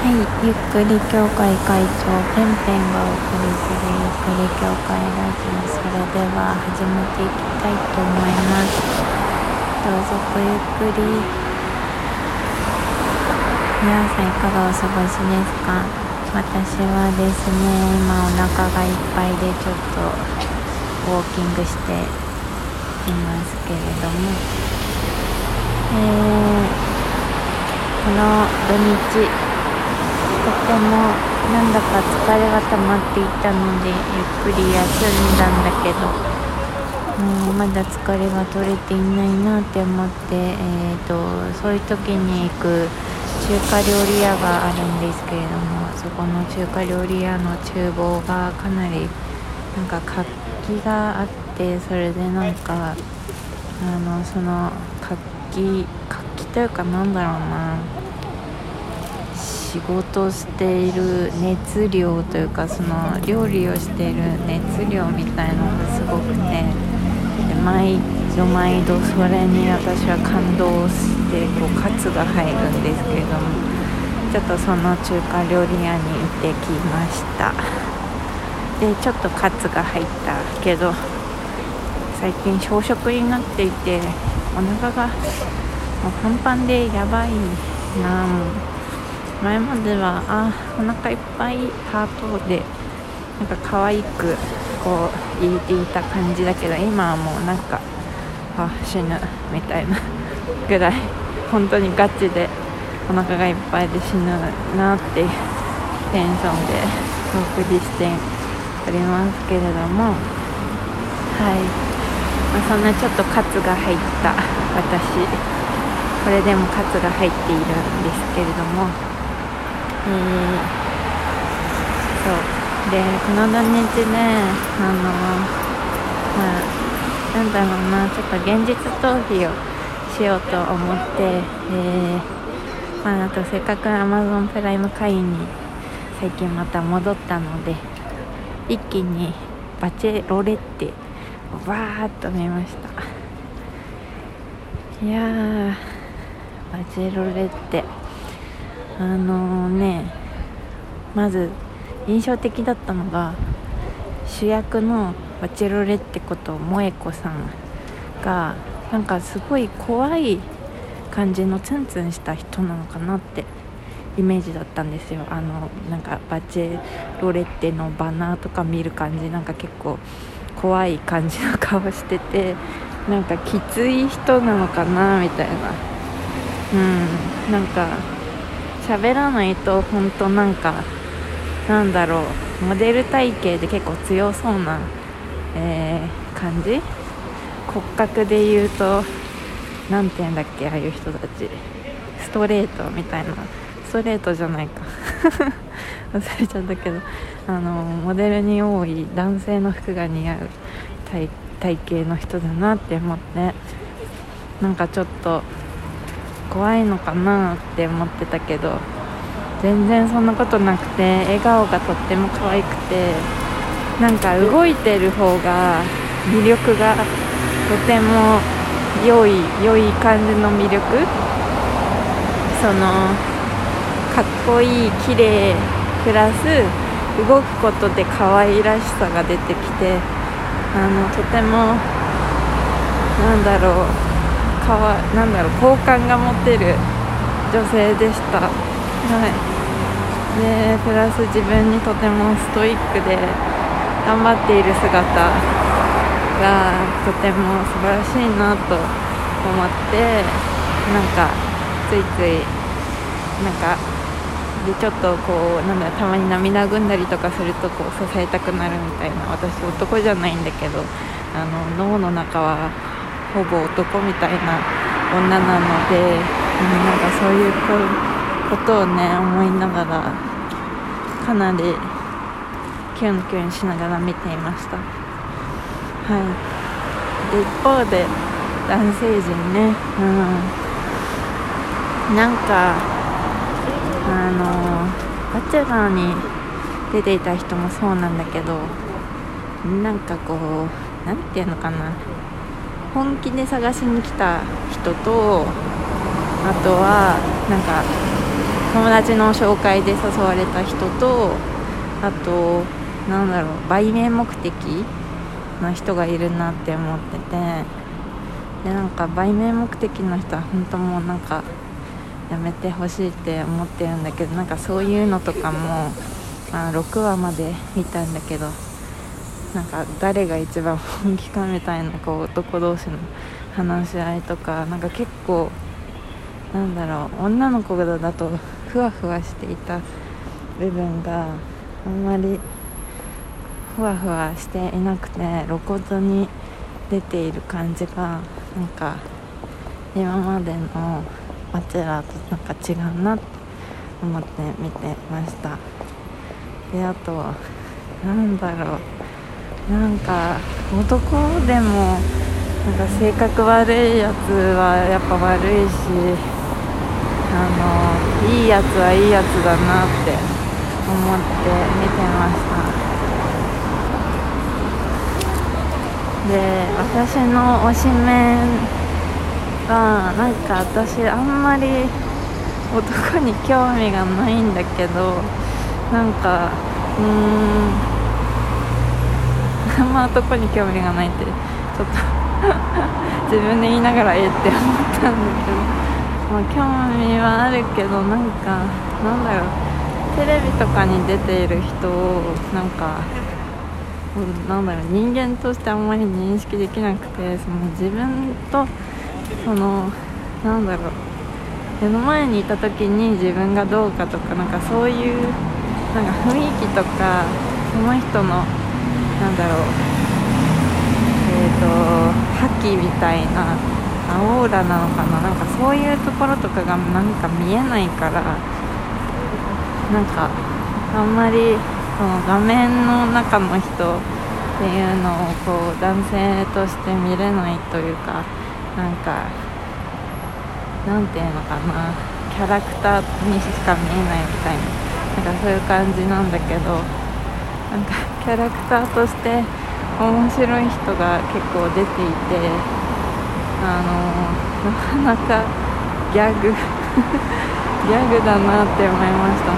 はい、ゆっくり協会会長ペンペンがお送りするゆっくり協会ラジオそれでは始めていきたいと思いますどうぞごゆっくり皆さんいかがお過ごしですか？私はですね今お腹がいっぱいでちょっとウォーキングしていますけれども。えーこの土日てもなんだか疲れが溜まっていたのでゆっくり休んだんだけどもうまだ疲れが取れていないなって思って、えーと、そういう時に行く中華料理屋があるんですけれどもそこの中華料理屋の厨房がかなりなんか活気があってそれでなんかあのその活気活気というかなんだろうな。仕事している熱量というかその料理をしている熱量みたいのがすごくてで毎度毎度それに私は感動してこうカツが入るんですけれどもちょっとその中華料理屋に行ってきました。でちょっとカツが入ったけど最近小食になっていてお腹がもうパンパンでやばいな前まではあお腹いっぱいハートでなんか可愛くこう言えていた感じだけど今はもうなんかあ死ぬみたいなぐらい本当にガチでお腹がいっぱいで死ぬなっていうテンションでお送りしておりますけれども。はい、まあ、そんなちょっとカツが入った私。これでもカツが入っているんですけれども、そうでこの土日ねあのまあなんだろうなちょっと現実逃避をしようと思って、えー、まあ、あとせっかく Amazon プライム会員に最近また戻ったので一気にバチェロレッテわーっと見ましたいやーバチェロレッテ。あの、ねまず印象的だったのが主役のバチェロレッテこと萌子さんがなんかすごい怖い感じのツンツンした人なのかなってイメージだったんですよ。あのなんかバチェロレッテのバナーとか見る感じなんか結構怖い感じの顔しててなんかきつい人なのかなみたいな。うんなんか喋らないと本当なんかなんだろうモデル体型で結構強そうな、えー、感じ？骨格で言うと何て言うんだっけああいう人たち。ストレートみたいな。ストレートじゃないか。忘れちゃったけど。あのモデルに多い男性の服が似合う体体型の人だなって思って。なんかちょっと怖いのかなって思ってたけど全然そんなことなくて笑顔がとっても可愛くてなんか動いてる方が魅力がとても良い良い感じの魅力。そのかっこいい綺麗プラス動くことで可愛らしさが出てきてあのとてもなんだろう。かわなんだろう好感が持てる女性でした、はい、でプラス自分にとてもストイックで頑張っている姿がとても素晴らしいなと思ってなんかついついなんかでちょっとこうなんだたまに涙ぐんだりとかするとこう支えたくなるみたいな私男じゃないんだけどあの脳の中はほぼ男みたいな女なので、うん、なんかそういうことをね思いながらかなりキュンキュンしながら見ていました。はい。で一方で男性陣ねうん。なんかあのバチェラーに出ていた人もそうなんだけどなんかこう何て言うのかな。本気で探しに来た人とあとはなんか友達の紹介で誘われた人とあとなんだろう売名目的の人がいるなって思っててでなんか売名目的の人は本当もうなんかやめてほしいって思ってるんだけどなんかそういうのとかも、まあ、6話まで見たんだけどなんか誰が一番本気かみたいなこう男同士の話し合いとかなんか結構なんだろう女の子だとふわふわしていた部分があんまりふわふわしていなくて露骨に出ている感じがなんか今までのバチェラーとなんか違うなって思って見てました。であとなんだろう。なんか男でもなんか性格悪いやつはやっぱ悪いしあのいいやつはいいやつだなって思って見てました。で私の推しメンがなんか私あんまり男に興味がないんだけどなんかうーん。あんま男に興味がないってちょっと 自分で言いながらええって思ったんだけど、まあ、興味はあるけどなんかなんだろう。テレビとかに出ている人をなんかなんだろう。人間としてあんまり認識できなくてその自分とそのなんだろう。目の前にいた時に自分がどうかとかなんかそういうなんか雰囲気とかその人のなんだろう。えっ、ー、と覇気みたいなオーラなのかな。なんかそういうところとかがなんか見えないからなんかあんまりその画面の中の人っていうのをこう男性として見れないというかなんかなんていうのかな。キャラクターにしか見えないみたいな。なんかそういう感じなんだけど。なんかキャラクターとして面白い人が結構出ていてあのなかなかギャグ ギャグだなって思いました。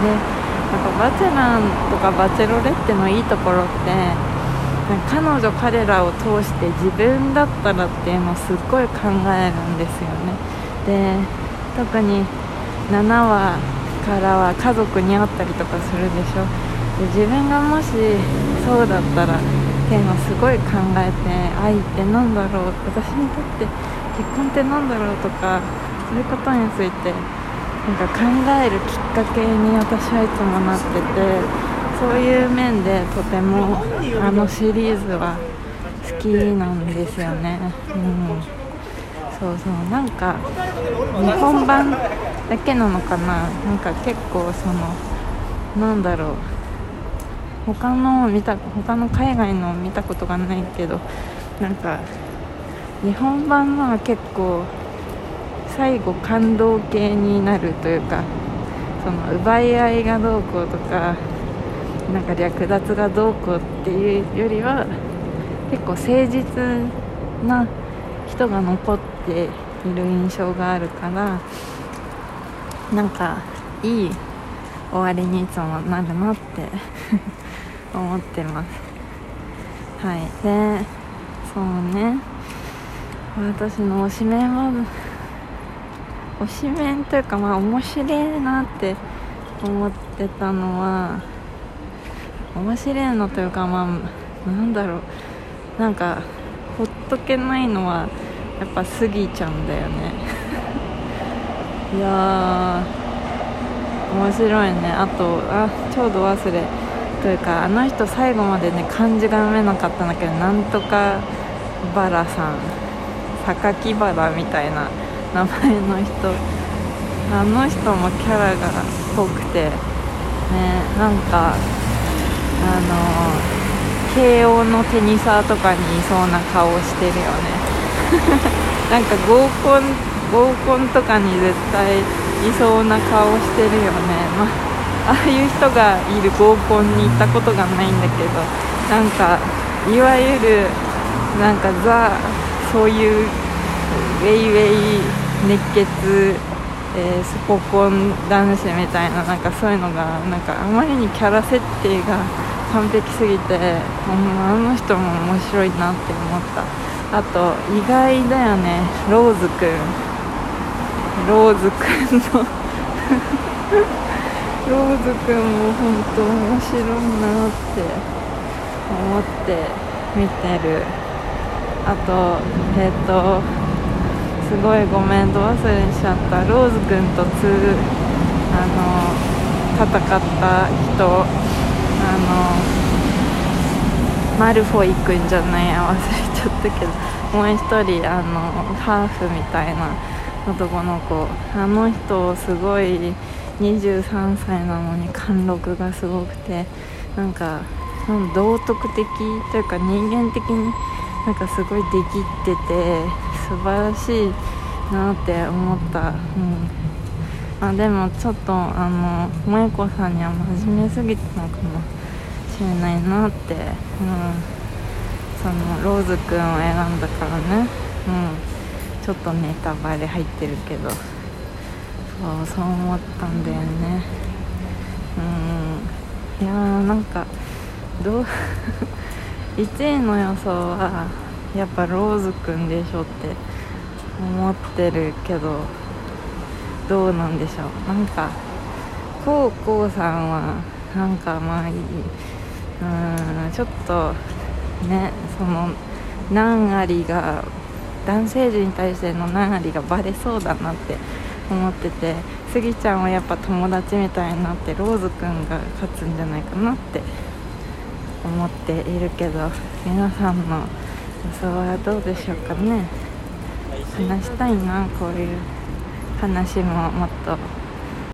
でなんかバチェラーとかバチェロレッテのいいところって彼女彼らを通して自分だったらっていうのをすっごい考えるんですよね。で特に7話からは家族に会ったりとかするでしょ。で自分がもしそうだったらっていうのをすごい考えて愛って何だろう私にとって結婚って何だろうとかそういうことについてなんか考えるきっかけに私はいつもなっててそういう面でとてもあのシリーズは好きなんですよね、うん、そうそうなんか日本版だけなのかななんか結構そのなんだろう他の見た他の海外の見たことがないけどなんか日本版のは結構最後感動系になるというかその奪い合いがどうこうとかなんか略奪がどうこうっていうよりは結構誠実な人が残っている印象があるからなんかいい終わりにいつもなるなって。思ってます。はい。でそうね。私の推しメンは推しメンというかまあ面白いなって思ってたのは面白いのというかまあなんだろう。なんかほっとけないのはやっぱスギちゃんだよね。いや面白いね。あとあちょうど忘れ。というかあの人最後までね漢字が読めなかったんだけどなんとかバラさん榊原みたいな名前の人。あの人もキャラが濃くてねなんかあの慶応のテニサーとかにいそうな顔してるよね。なんか合コン合コンとかに絶対いそうな顔してるよね。まあああいう人がいる合コンに行ったことがないんだけどなんかいわゆるなんかザそういうウェイウェイ熱血、えー、スポコン男子みたいななんかそういうのがなんかあまりにキャラ設定が完璧すぎて、あの人も面白いなって思った。あと意外だよねローズくん。ローズくんの。ローズくんも本当面白いなって思って見てる。あとえっ、ー、とすごいごめんど忘れしちゃったローズくんとつあの戦った人あのマルフォイくんじゃない忘れちゃったけどもう一人あのハーフみたいな男の子。あの人すごい23歳なのに貫禄がすごくてなんか道徳的というか人間的になんかすごいできってて素晴らしいなって思った、うん。あ、でもちょっとあの萌子さんには真面目すぎたのかもしれないなって、うん、そのローズくんを選んだからね、うん、ちょっとネタバレ入ってるけど。そうそう思ったんだよね。うん。いやーなんかどう 1位の予想はやっぱローズくんでしょって思ってるけどどうなんでしょう。なんかこうこうさんはなんかまあいいうんちょっとねその何ありが男性陣に対しての何ありがバレそうだなって思っててスギちゃんはやっぱ友達みたいになってローズくんが勝つんじゃないかなって思っているけど皆さんの予想はどうでしょうかね。話したいなこういう話ももっと